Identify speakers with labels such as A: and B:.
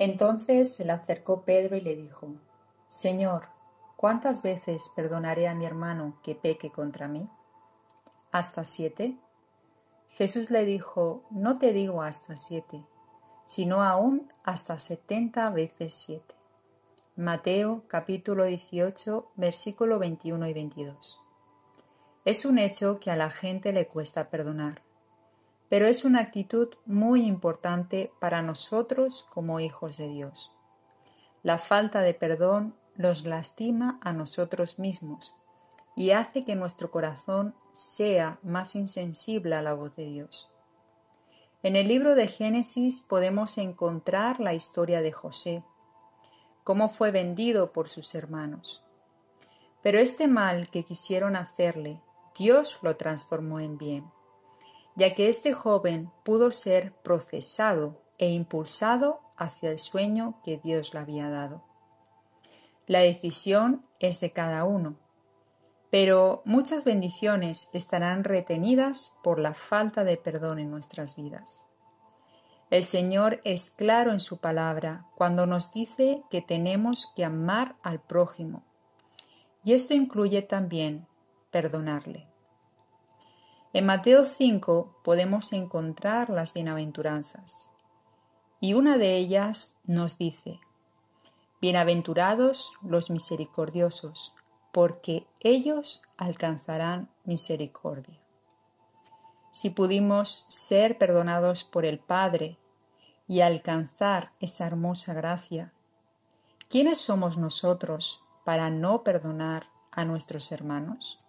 A: Entonces se le acercó Pedro y le dijo, Señor, ¿cuántas veces perdonaré a mi hermano que peque contra mí? ¿Hasta siete? Jesús le dijo, No te digo hasta siete, sino aún hasta setenta veces siete. Mateo capítulo 18 versículo 21 y 22. Es un hecho que a la gente le cuesta perdonar, pero es una actitud muy importante para nosotros como hijos de Dios. La falta de perdón los lastima a nosotros mismos y hace que nuestro corazón sea más insensible a la voz de Dios. En el libro de Génesis podemos encontrar la historia de José, cómo fue vendido por sus hermanos. Pero este mal que quisieron hacerle, Dios lo transformó en bien, ya que este joven pudo ser procesado e impulsado hacia el sueño que Dios le había dado. La decisión es de cada uno, pero muchas bendiciones estarán retenidas por la falta de perdón en nuestras vidas. El Señor es claro en su palabra cuando nos dice que tenemos que amar al prójimo. Y esto incluye también perdonarle. En Mateo 5 podemos encontrar las bienaventuranzas. Y una de ellas nos dice, Bienaventurados los misericordiosos, porque ellos alcanzarán misericordia. Si pudimos ser perdonados por el Padre y alcanzar esa hermosa gracia, ¿quiénes somos nosotros para no perdonar a nuestros hermanos?